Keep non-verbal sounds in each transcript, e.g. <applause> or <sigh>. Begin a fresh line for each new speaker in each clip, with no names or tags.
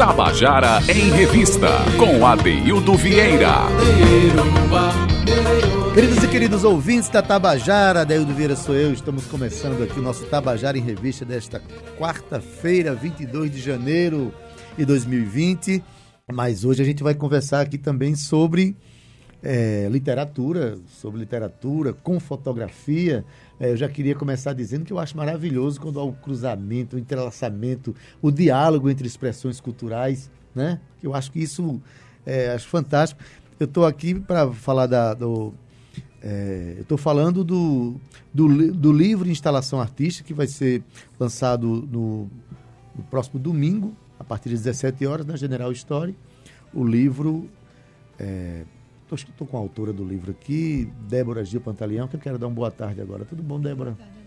Tabajara em Revista, com Adeildo Vieira.
Queridos e queridos ouvintes da Tabajara, Adeildo Vieira sou eu, estamos começando aqui o nosso Tabajara em Revista desta quarta-feira, 22 de janeiro de 2020. Mas hoje a gente vai conversar aqui também sobre é, literatura, sobre literatura com fotografia. É, eu já queria começar dizendo que eu acho maravilhoso quando há o cruzamento, o entrelaçamento, o diálogo entre expressões culturais, né? Eu acho que isso é, acho fantástico. Eu estou aqui para falar da, do, é, eu estou falando do, do, do, livro instalação artística que vai ser lançado no, no próximo domingo, a partir das 17 horas, na General Story. O livro é, Estou com a autora do livro aqui, Débora Gil Pantaleão, que eu quero dar uma boa tarde agora. Tudo bom, Débora? Boa tarde,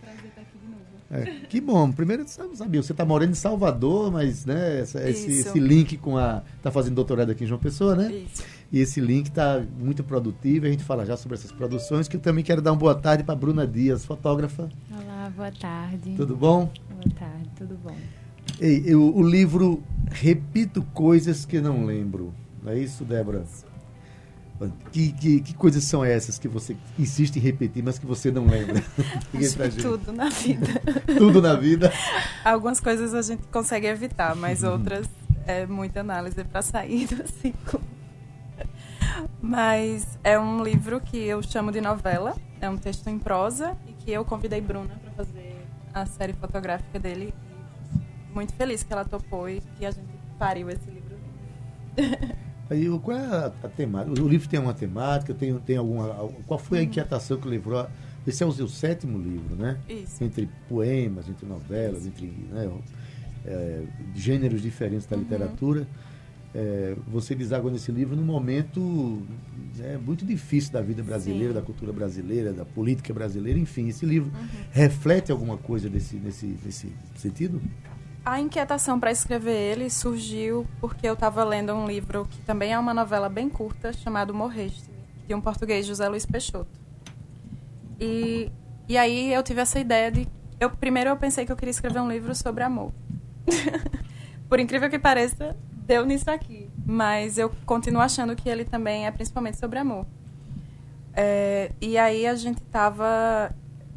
Prazer estar aqui de novo. É, que bom. Primeiro, você sabia, você está morando em Salvador, mas né, essa, esse, esse, link com a. Está fazendo doutorado aqui em João Pessoa, né? Isso. E esse link está muito produtivo. A gente fala já sobre essas produções, que eu também quero dar uma boa tarde para Bruna Dias, fotógrafa.
Olá, boa tarde.
Tudo bom?
Boa tarde, tudo bom.
Ei, eu, o livro Repito Coisas que Não Lembro. Não é isso, Débora? Isso. Que, que, que, coisas são essas que você insiste em repetir, mas que você não lembra? <laughs>
tudo na vida. <laughs>
tudo na vida.
Algumas coisas a gente consegue evitar, mas uhum. outras é muita análise para sair do ciclo. Mas é um livro que eu chamo de novela, é um texto em prosa e que eu convidei Bruna para fazer a série fotográfica dele. Muito feliz que ela topou e que a gente pariu esse livro. <laughs>
Aí, qual é a, a, temática? O livro tem uma temática, tem, tem alguma. Qual foi a uhum. inquietação que levou? Esse é o seu sétimo livro, né?
Isso.
Entre poemas, entre novelas, Isso. entre né, é, gêneros diferentes da uhum. literatura. É, você deságua nesse livro num momento é, muito difícil da vida brasileira, Sim. da cultura brasileira, da política brasileira, enfim. Esse livro uhum. reflete alguma coisa desse, desse, desse sentido?
A inquietação para escrever ele surgiu porque eu estava lendo um livro que também é uma novela bem curta, chamado Morreste, de um português, José Luiz Peixoto. E, e aí eu tive essa ideia de... Eu, primeiro eu pensei que eu queria escrever um livro sobre amor. <laughs> Por incrível que pareça, deu nisso aqui. Mas eu continuo achando que ele também é principalmente sobre amor. É, e aí a gente estava...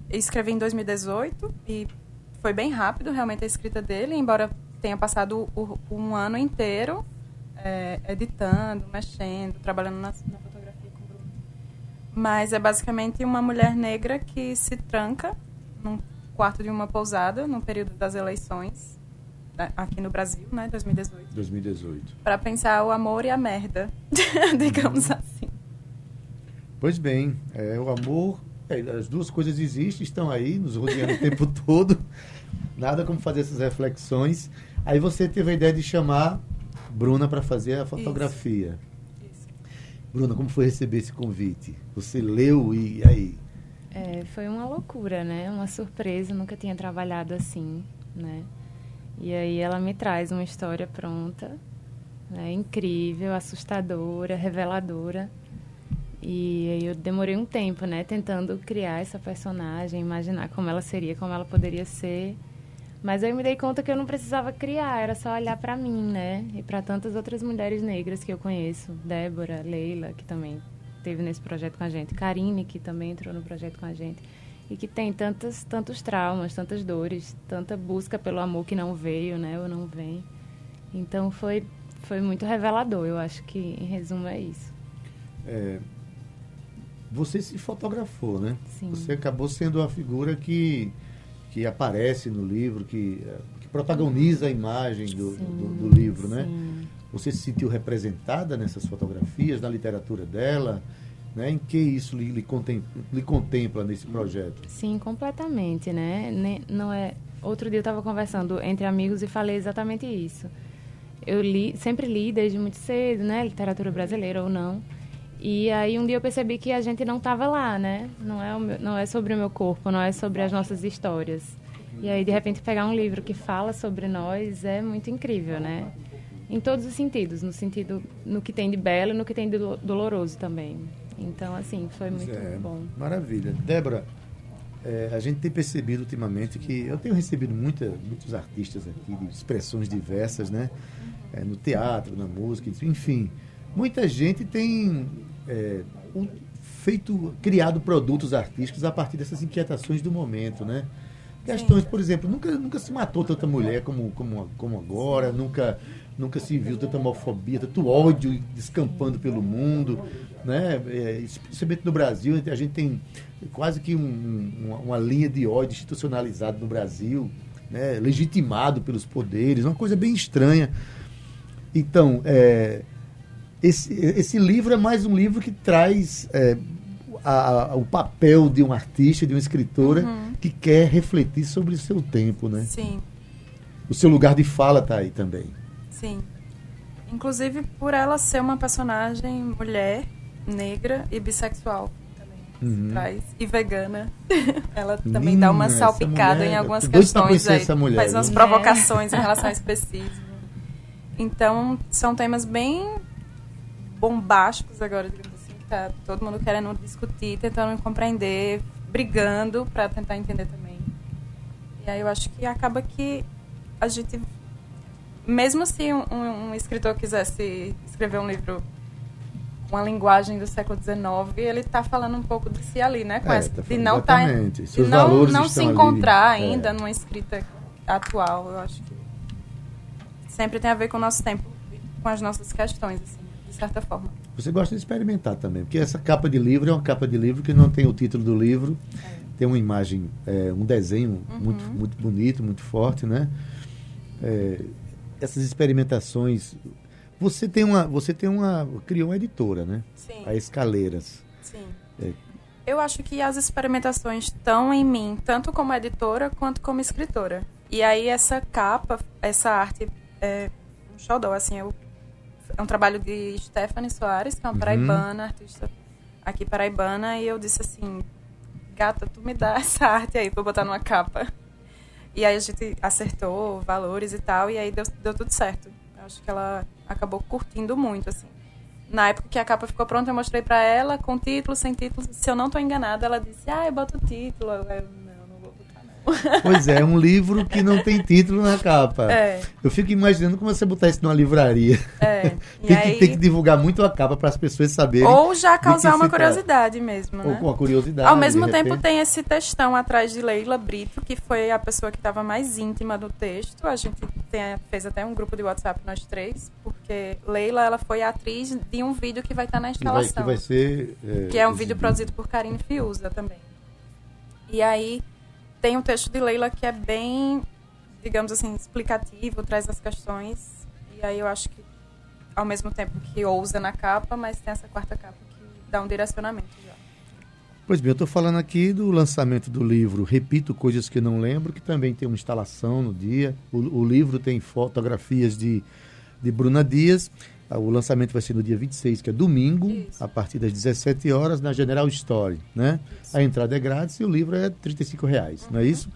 Escrevi em 2018 e foi bem rápido realmente a escrita dele, embora tenha passado o, um ano inteiro é, editando, mexendo, trabalhando na, na fotografia com o Bruno. Mas é basicamente uma mulher negra que se tranca num quarto de uma pousada no período das eleições aqui no Brasil, né, 2018.
2018.
Para pensar o amor e a merda, <laughs> digamos assim.
Pois bem, é, o amor as duas coisas existem, estão aí, nos rodeando o <laughs> tempo todo. Nada como fazer essas reflexões. Aí você teve a ideia de chamar Bruna para fazer a fotografia. Isso. Isso. Bruna, como foi receber esse convite? Você leu e aí?
É, foi uma loucura, né? Uma surpresa, nunca tinha trabalhado assim, né? E aí ela me traz uma história pronta, né? incrível, assustadora, reveladora. E aí eu demorei um tempo, né, tentando criar essa personagem, imaginar como ela seria, como ela poderia ser. Mas eu me dei conta que eu não precisava criar, era só olhar para mim, né? E para tantas outras mulheres negras que eu conheço, Débora, Leila, que também teve nesse projeto com a gente, Karine, que também entrou no projeto com a gente, e que tem tantos tantos traumas, tantas dores, tanta busca pelo amor que não veio, né, ou não vem. Então foi foi muito revelador, eu acho que em resumo é isso.
É, você se fotografou, né?
Sim.
Você acabou sendo a figura que, que aparece no livro, que, que protagoniza a imagem do, sim, do, do, livro, né?
Sim.
Você se sentiu representada nessas fotografias, na literatura dela? Né? Em que isso lhe, lhe, contempla, lhe contempla nesse projeto?
Sim, completamente, né? Não é... Outro dia eu estava conversando entre amigos e falei exatamente isso. Eu li, sempre li desde muito cedo, né? Literatura brasileira ou não. E aí um dia eu percebi que a gente não estava lá, né? Não é, meu, não é sobre o meu corpo, não é sobre as nossas histórias. E aí de repente pegar um livro que fala sobre nós é muito incrível, né? Em todos os sentidos, no sentido no que tem de belo e no que tem de doloroso também. Então assim, foi muito é, bom.
Maravilha. Débora, é, a gente tem percebido ultimamente que eu tenho recebido muita, muitos artistas aqui de expressões diversas, né? É, no teatro, na música, enfim. Muita gente tem é, feito, criado produtos artísticos a partir dessas inquietações do momento, né? Questões, por exemplo, nunca, nunca se matou tanta mulher como, como, como agora, nunca, nunca se viu tanta homofobia, tanto ódio descampando pelo mundo, né? É, especialmente no Brasil, a gente tem quase que um, uma, uma, linha de ódio institucionalizada no Brasil, né? legitimado pelos poderes, uma coisa bem estranha. Então, é, esse, esse livro é mais um livro que traz é, a, a, o papel de um artista, de uma escritora uhum. que quer refletir sobre o seu tempo, né?
Sim.
O seu lugar de fala está aí também.
Sim. Inclusive por ela ser uma personagem mulher, negra e bissexual uhum. traz e vegana. <laughs> ela também dá uma salpicada mulher, em algumas questões aí, faz umas provocações é. em relação a especismo. Então, são temas bem bombásticos agora, digamos assim, tá todo mundo querendo discutir, tentando compreender, brigando para tentar entender também. E aí eu acho que acaba que a gente mesmo se um, um, escritor quisesse escrever um livro uma linguagem do século XIX, ele está falando um pouco de si ali, né? Com
é,
essa,
tá
de não, tá, de não, não se encontrar ali. É. ainda é. numa escrita atual. Eu acho que sempre tem a ver com o nosso tempo, com as nossas questões, assim, de certa forma.
Você gosta de experimentar também, porque essa capa de livro é uma capa de livro que não tem o título do livro, é. tem uma imagem, é, um desenho uhum. muito, muito bonito, muito forte, né? É, essas experimentações você tem uma, você tem uma, criou uma editora, né?
Sim.
A Escaleiras.
Sim. É. Eu acho que as experimentações estão em mim, tanto como editora quanto como escritora. E aí essa capa, essa arte é um xodó, assim, eu, é um trabalho de Stephanie Soares, que é uma uhum. paraibana, artista aqui paraibana, e eu disse assim, gata, tu me dá <laughs> essa arte aí pra botar numa capa. E aí a gente acertou valores e tal, e aí deu, deu tudo certo. Eu acho que ela acabou curtindo muito, assim. Na época que a capa ficou pronta, eu mostrei para ela com título, sem título. Se eu não tô enganada, ela disse: "Ah, eu boto o título". Eu,
Pois é, é um livro que não tem título na capa.
É.
Eu fico imaginando como você botar isso numa livraria.
É. <laughs>
tem, aí... que, tem que divulgar muito a capa para as pessoas saberem.
Ou já causar uma curiosidade mesmo. Né?
Ou com a curiosidade.
Ao mesmo tempo, repente. tem esse textão atrás de Leila Brito, que foi a pessoa que estava mais íntima do texto. A gente tem, fez até um grupo de WhatsApp, nós três, porque Leila ela foi a atriz de um vídeo que vai estar tá na instalação.
Que vai, que vai ser.
É, que é um vídeo produzido por Karine Fiuza também. E aí tem um texto de Leila que é bem, digamos assim, explicativo, traz as questões. E aí eu acho que, ao mesmo tempo que ousa na capa, mas tem essa quarta capa que dá um direcionamento.
Pois bem, eu estou falando aqui do lançamento do livro Repito Coisas que Não Lembro, que também tem uma instalação no dia. O, o livro tem fotografias de, de Bruna Dias o lançamento vai ser no dia 26, que é domingo, Isso. a partir das 17 horas, na General Story. Né? A entrada é grátis e o livro é 35 reais, uhum. não é uhum. isso?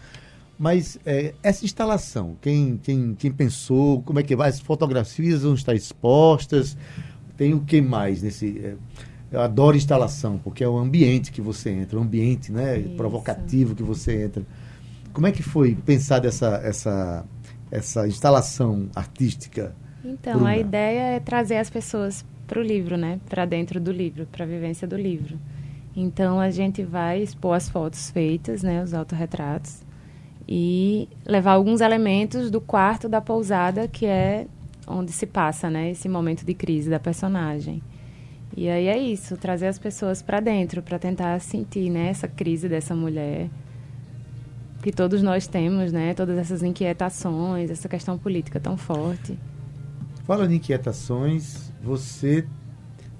Mas é, essa instalação, quem, quem, quem pensou, como é que vai? As fotografias vão estar expostas, tem o que mais nesse. É, eu adoro instalação, porque é o ambiente que você entra, o ambiente né, provocativo que você entra. Como é que foi pensar essa, essa, essa instalação artística?
Então, Bruna. a ideia é trazer as pessoas para o livro, né? Para dentro do livro, para a vivência do livro. Então, a gente vai expor as fotos feitas, né? Os autorretratos. E levar alguns elementos do quarto da pousada, que é onde se passa, né? Esse momento de crise da personagem. E aí é isso, trazer as pessoas para dentro, para tentar sentir, né? Essa crise dessa mulher que todos nós temos, né? Todas essas inquietações, essa questão política tão forte.
Falando em inquietações, você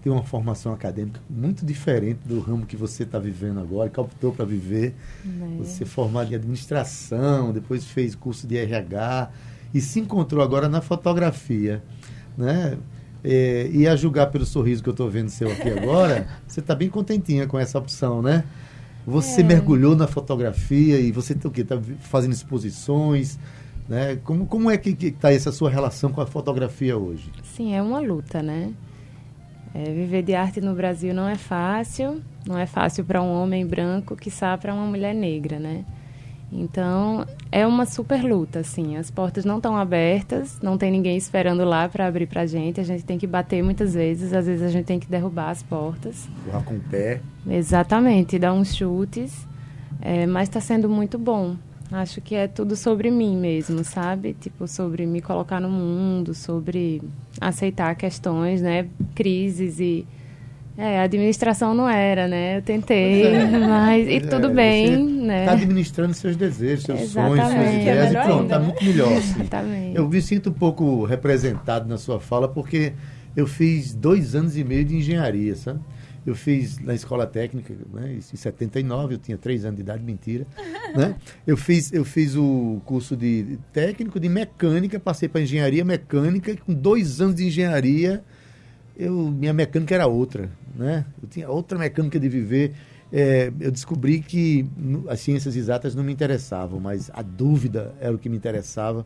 tem uma formação acadêmica muito diferente do ramo que você está vivendo agora, que optou para viver. É. Você é formado em administração, depois fez curso de RH e se encontrou agora na fotografia, né? É, e a julgar pelo sorriso que eu estou vendo seu aqui agora, <laughs> você está bem contentinha com essa opção, né? Você é. mergulhou na fotografia e você está tá fazendo exposições, né? Como, como é que está essa sua relação com a fotografia hoje?
Sim, é uma luta, né? É, viver de arte no Brasil não é fácil, não é fácil para um homem branco, que sabe para uma mulher negra, né? Então, é uma super luta, assim. As portas não estão abertas, não tem ninguém esperando lá para abrir para a gente. A gente tem que bater muitas vezes, às vezes a gente tem que derrubar as portas.
Voar com o pé.
Exatamente, dar uns chutes. É, mas está sendo muito bom. Acho que é tudo sobre mim mesmo, sabe? Tipo, sobre me colocar no mundo, sobre aceitar questões, né? Crises e é, a administração não era, né? Eu tentei, é. <laughs> mas e tudo é, bem, né?
Está administrando seus desejos, seus Exatamente. sonhos, suas ideias é e pronto, está muito melhor. Assim.
Exatamente.
Eu me sinto um pouco representado na sua fala porque eu fiz dois anos e meio de engenharia, sabe? Eu fiz na escola técnica, né, em 79, eu tinha três anos de idade, mentira. <laughs> né? eu, fiz, eu fiz o curso de técnico de mecânica, passei para engenharia mecânica, com dois anos de engenharia, eu, minha mecânica era outra né? Eu tinha outra mecânica de viver. É, eu descobri que as ciências exatas não me interessavam, mas a dúvida era o que me interessava.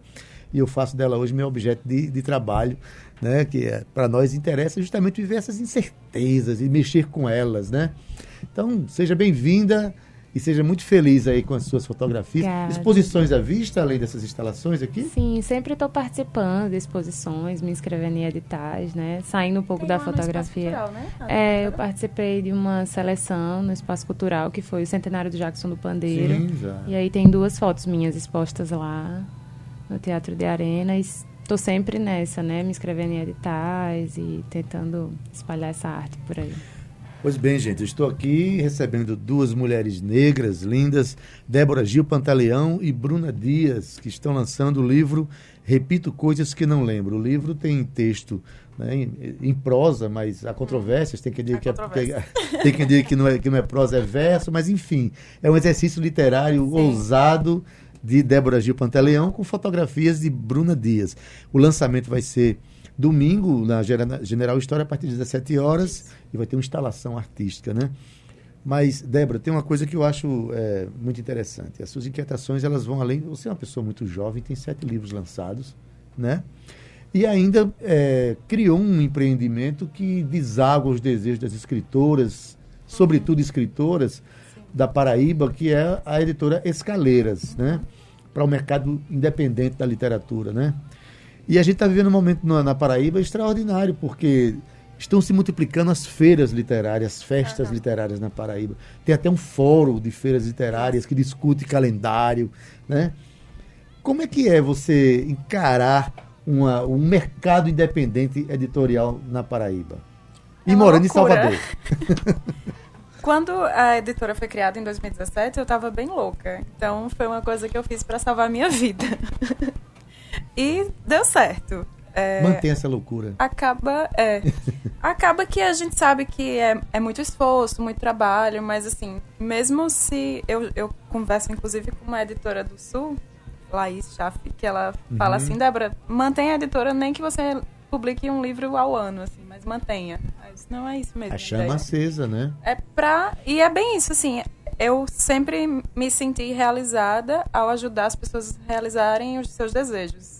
E eu faço dela hoje meu objeto de, de trabalho, né? que é, para nós interessa justamente viver essas incertezas e mexer com elas. Né? Então, seja bem-vinda. E seja muito feliz aí com as suas fotografias. Obrigada. Exposições à vista, além dessas instalações aqui?
Sim, sempre estou participando de exposições, me inscrevendo em editais, né? Saindo um pouco Tem da fotografia. Cultural, né? É, eu participei de uma seleção no Espaço Cultural, que foi o Centenário do Jackson do Pandeiro. Sim, já. E aí tem duas fotos minhas expostas lá no Teatro de Arena. E estou sempre nessa, né? Me inscrevendo em editais e tentando espalhar essa arte por aí.
Pois bem, gente, estou aqui recebendo duas mulheres negras lindas, Débora Gil Pantaleão e Bruna Dias, que estão lançando o livro Repito Coisas que Não Lembro. O livro tem texto né, em, em, prosa, mas há controvérsias, tem que dizer que, é, <laughs> tem que, dizer que, não é, que não é prosa, é verso, mas enfim, é um exercício literário Sim. ousado de Débora Gil Pantaleão com fotografias de Bruna Dias. O lançamento vai ser domingo na General História a partir das 17 horas e vai ter uma instalação artística, né? Mas, Débora, tem uma coisa que eu acho é, muito interessante. As suas inquietações, elas vão além... Você é uma pessoa muito jovem, tem sete livros lançados, né? E ainda é, criou um empreendimento que deságua os desejos das escritoras, sobretudo escritoras da Paraíba, que é a editora Escaleiras, né? Para o mercado independente da literatura, né? E a gente está vivendo um momento na, na, Paraíba extraordinário, porque estão se multiplicando as feiras literárias, festas uhum. literárias na Paraíba. Tem até um fórum de feiras literárias que discute calendário, né? Como é que é você encarar uma, um mercado independente editorial na Paraíba?
É e morando loucura. em Salvador. <laughs> Quando a editora foi criada em 2017, eu estava bem louca. Então foi uma coisa que eu fiz para salvar a minha vida. <laughs> E deu certo.
É, Mantém essa loucura.
Acaba, é, <laughs> acaba que a gente sabe que é, é muito esforço, muito trabalho, mas assim, mesmo se eu, eu converso inclusive com uma editora do Sul, Laís Schaff, que ela uhum. fala assim, Débora, mantenha a editora nem que você publique um livro ao ano, assim, mas mantenha. Não é isso mesmo.
A chama acesa, né?
É pra. E é bem isso, assim. Eu sempre me senti realizada ao ajudar as pessoas a realizarem os seus desejos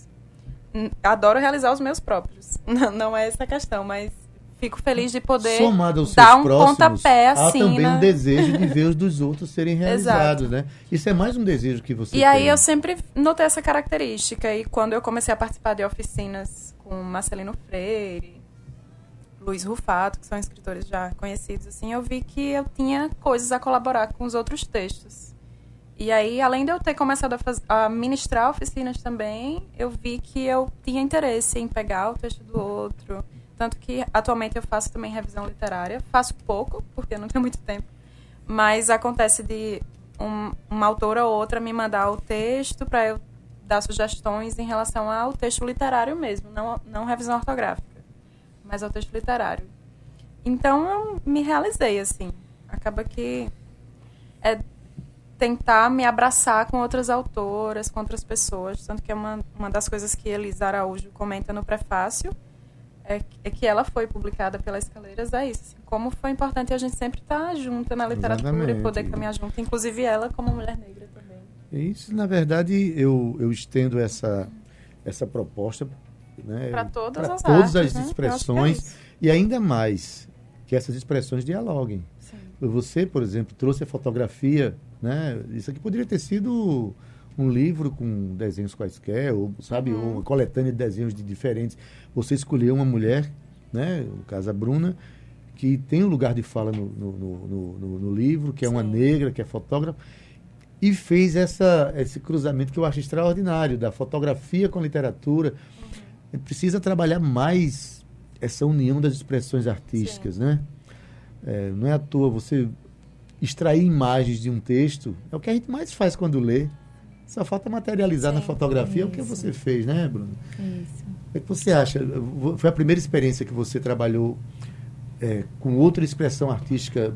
adoro realizar os meus próprios. <laughs> Não, é essa a questão, mas fico feliz de poder
Somado aos
dar um
próximos,
pontapé assim.
Há também na... um desejo de <laughs> ver os dos outros serem realizados, né? Isso é mais um desejo que você
E
tem.
aí eu sempre notei essa característica e quando eu comecei a participar de oficinas com Marcelino Freire, Luiz Rufato, que são escritores já conhecidos assim, eu vi que eu tinha coisas a colaborar com os outros textos. E aí, além de eu ter começado a, faz, a ministrar oficinas também, eu vi que eu tinha interesse em pegar o texto do outro. Tanto que atualmente eu faço também revisão literária. Faço pouco, porque eu não tenho muito tempo. Mas acontece de um, uma autora ou outra me mandar o texto para eu dar sugestões em relação ao texto literário mesmo, não, não revisão ortográfica, mas ao texto literário. Então eu me realizei assim. Acaba que é tentar me abraçar com outras autoras, com outras pessoas. Tanto que é uma, uma das coisas que Elisa Araújo comenta no prefácio é, é que ela foi publicada pelas Escaleiras, é isso. Assim, como foi importante a gente sempre estar tá junta na literatura Exatamente. e poder caminhar junto, inclusive ela como mulher negra também.
Isso, na verdade, eu, eu estendo essa, essa proposta né,
para todas, as,
todas
artes,
as né? expressões. E ainda mais que essas expressões dialoguem.
Sim.
Você, por exemplo, trouxe a fotografia, né? Isso aqui poderia ter sido um livro com desenhos quaisquer, ou, sabe,
Uhum.
uma coletânea de desenhos de diferentes. Você escolheu uma mulher, né? No caso, a Bruna, que tem um lugar de fala no, no, no, no- no- livro, que é uma
Sim.
negra, que é fotógrafa, e fez essa, esse cruzamento que eu acho extraordinário, da fotografia com a literatura.
Uhum.
Precisa trabalhar mais essa união das expressões artísticas, né? É, não é à toa você extrair imagens de um texto, é o que a gente mais faz quando lê. Só falta materializar na
Sim.
fotografia o que você fez, né, Bruno?
Isso.
O que você acha? Foi a primeira experiência que você trabalhou é, com outra expressão artística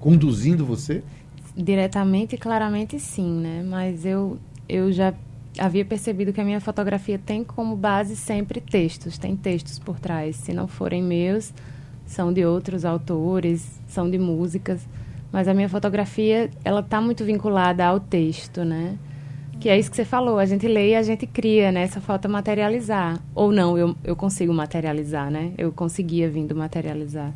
conduzindo você?
Diretamente e claramente sim, né? Mas eu, eu já havia percebido que a minha fotografia tem como base sempre textos, tem textos por trás. Se não forem meus, são de outros autores, são de músicas. Mas a minha fotografia, ela está muito vinculada ao texto, né? Que é isso que você falou, a gente lê e a gente cria, né? Essa falta materializar. Ou não, eu, eu consigo materializar, né? Eu conseguia vindo materializar.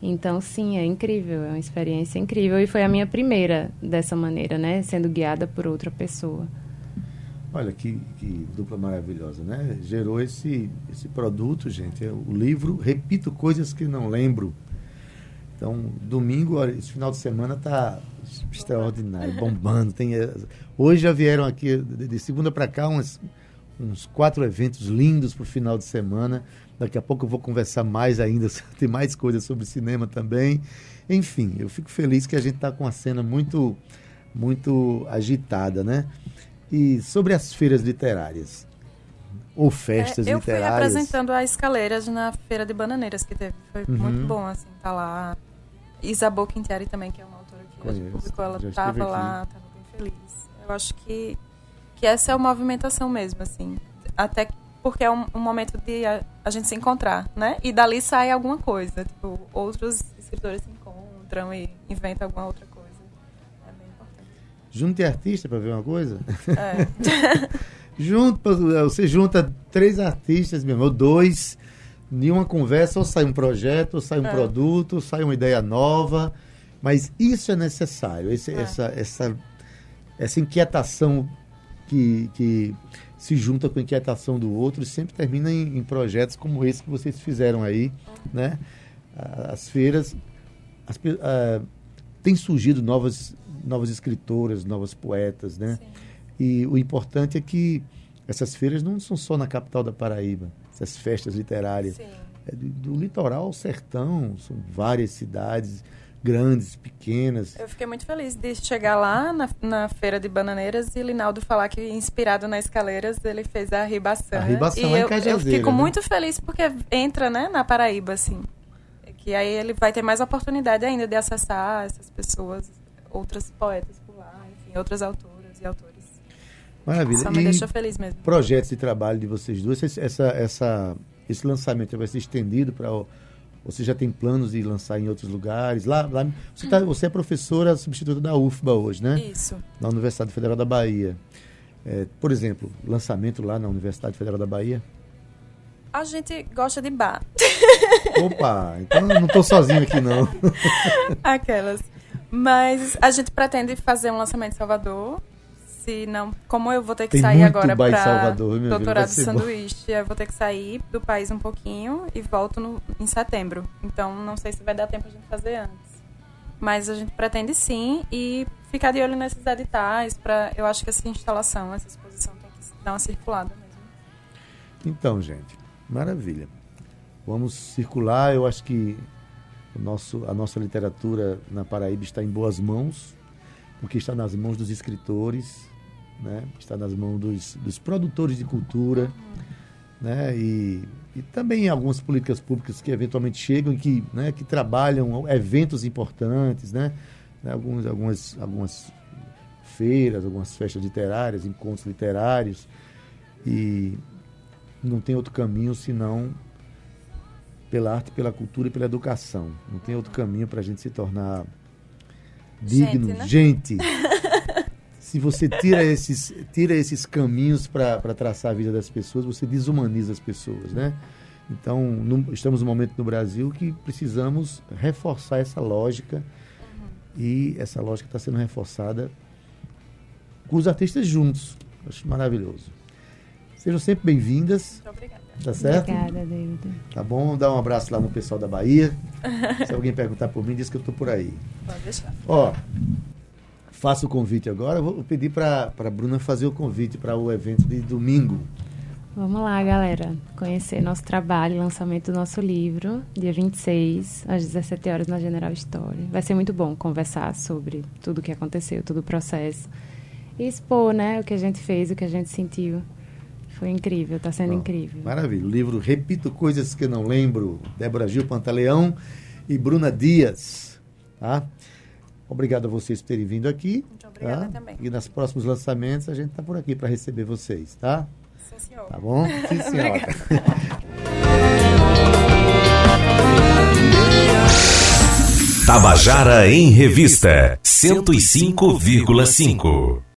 Então, sim, é incrível, é uma experiência incrível. E foi a minha primeira dessa maneira, né? Sendo guiada por outra pessoa.
Olha que, que dupla maravilhosa, né? Gerou esse, esse produto, gente. É o livro Repito Coisas que Não Lembro. Então, domingo, esse final de semana tá extraordinário, <laughs> bombando. Tem, eh, hoje já vieram aqui, de, de segunda para cá, uns, uns quatro eventos lindos para o final de semana. Daqui a pouco eu vou conversar mais ainda, <laughs> tem mais coisas sobre cinema também. Enfim, eu fico feliz que a gente está com uma cena muito, muito agitada, né? E sobre as feiras literárias, ou festas
É, eu fui
literárias.
representando a Escaleiras na Feira de Bananeiras que teve. Foi
Uhum.
muito bom, assim, tá lá. Isabel Quintieri também, que é uma autora que
Conheço,
publicou, ela
já
tava lá, tava bem feliz. Eu acho que, que essa é uma movimentação mesmo, assim. Até porque é um, um momento de a, a gente se encontrar, né? E dali sai alguma coisa. Tipo, outros escritores se encontram e inventam alguma outra coisa.
Junte artista para ver uma coisa.
É. <laughs>
Junta, você junta três artistas mesmo, ou dois, em uma conversa, ou sai um projeto, ou sai um
É.
produto, ou sai uma ideia nova. Mas isso é necessário, esse-
É.
essa, essa, essa inquietação que, que se junta com a inquietação do outro e sempre termina em, em projetos como esse que vocês fizeram aí, né? As feiras, as pe- ah, tem surgido novas, novas escritoras, novas poetas, né?
Sim.
E o importante é que essas feiras não são só na capital da Paraíba, essas festas literárias.
Sim.
É do, do litoral ao sertão, são várias cidades, grandes, pequenas.
Eu fiquei muito feliz de chegar lá na, na feira de bananeiras e Linaldo falar que, inspirado nas escaleiras, ele fez a ribação.
A ribação
e
em
eu, eu fico
né?
muito feliz porque entra né, na Paraíba, assim. Que aí ele vai ter mais oportunidade ainda de acessar essas pessoas, outras poetas por lá, enfim, outras autoras e autores.
Maravilha.
Só me
E
deixa feliz mesmo.
projetos de trabalho de vocês duas, esse- essa, essa, esse lançamento vai ser estendido para. Você já tem planos de lançar em outros lugares? Lá, lá você, tá, você é professora substituta da UFBA hoje, né?
Isso.
Na Universidade Federal da Bahia. É, por exemplo, lançamento lá na Universidade Federal da Bahia?
A gente gosta de bar.
Opa, então não estou sozinho aqui não. <laughs>
Aquelas. Mas a gente pretende fazer um lançamento em Salvador. Se não, como eu vou ter que
Tem
sair agora para
Salvador,
doutorado de
ser bom.
sanduíche, eu vou ter que sair do país um pouquinho e volto no, em setembro. Então não sei se vai dar tempo a gente fazer antes. Mas a gente pretende sim e ficar de olho nesses editais para eu acho que essa instalação, essa exposição tem que dar uma circulada mesmo.
Então, gente, maravilha. Vamos circular. Eu acho que o nosso, a nossa literatura na Paraíba está em boas mãos, porque está nas mãos dos escritores, né? está nas mãos dos, dos produtores de cultura, né? e, e também algumas políticas públicas que eventualmente chegam e que, né, que trabalham eventos importantes, né? Alguns, algumas, algumas feiras, algumas festas literárias, encontros literários, e não tem outro caminho senão pela arte, pela cultura e pela educação. Não tem outro caminho para a gente se tornar digno,
Gente, né?
gente. <laughs> Se você tira esses, tira esses caminhos para traçar a vida das pessoas, você desumaniza as pessoas, né? Então, no, estamos num momento no Brasil que precisamos reforçar essa lógica e essa lógica está sendo reforçada com os artistas juntos. Acho maravilhoso. Sejam sempre bem-vindas.
Obrigada.
Tá certo?
Obrigada, David.
Tá bom? Dá um abraço lá no pessoal da Bahia. Se alguém perguntar por mim, diz que eu tô por aí.
Pode deixar.
Ó, faço o convite agora. Vou pedir para a Bruna fazer o convite para o evento de domingo.
Vamos lá, galera. Conhecer nosso trabalho, lançamento do nosso livro, dia 26, às 17 horas na General Story. Vai ser muito bom conversar sobre tudo o que aconteceu, todo o processo. E expor, né, o que a gente fez, o que a gente sentiu. Foi incrível, está sendo
Ó,
incrível.
Maravilha. O livro Repito Coisas que Não Lembro, Débora Gil Pantaleão e Bruna Dias. Tá? Obrigado a vocês por terem vindo aqui.
Muito obrigada
tá?
também.
E nos próximos lançamentos a gente está por aqui para receber vocês, tá?
Sim, senhor.
Tá bom? Sim, senhora.
Tabajara em Revista 105,5.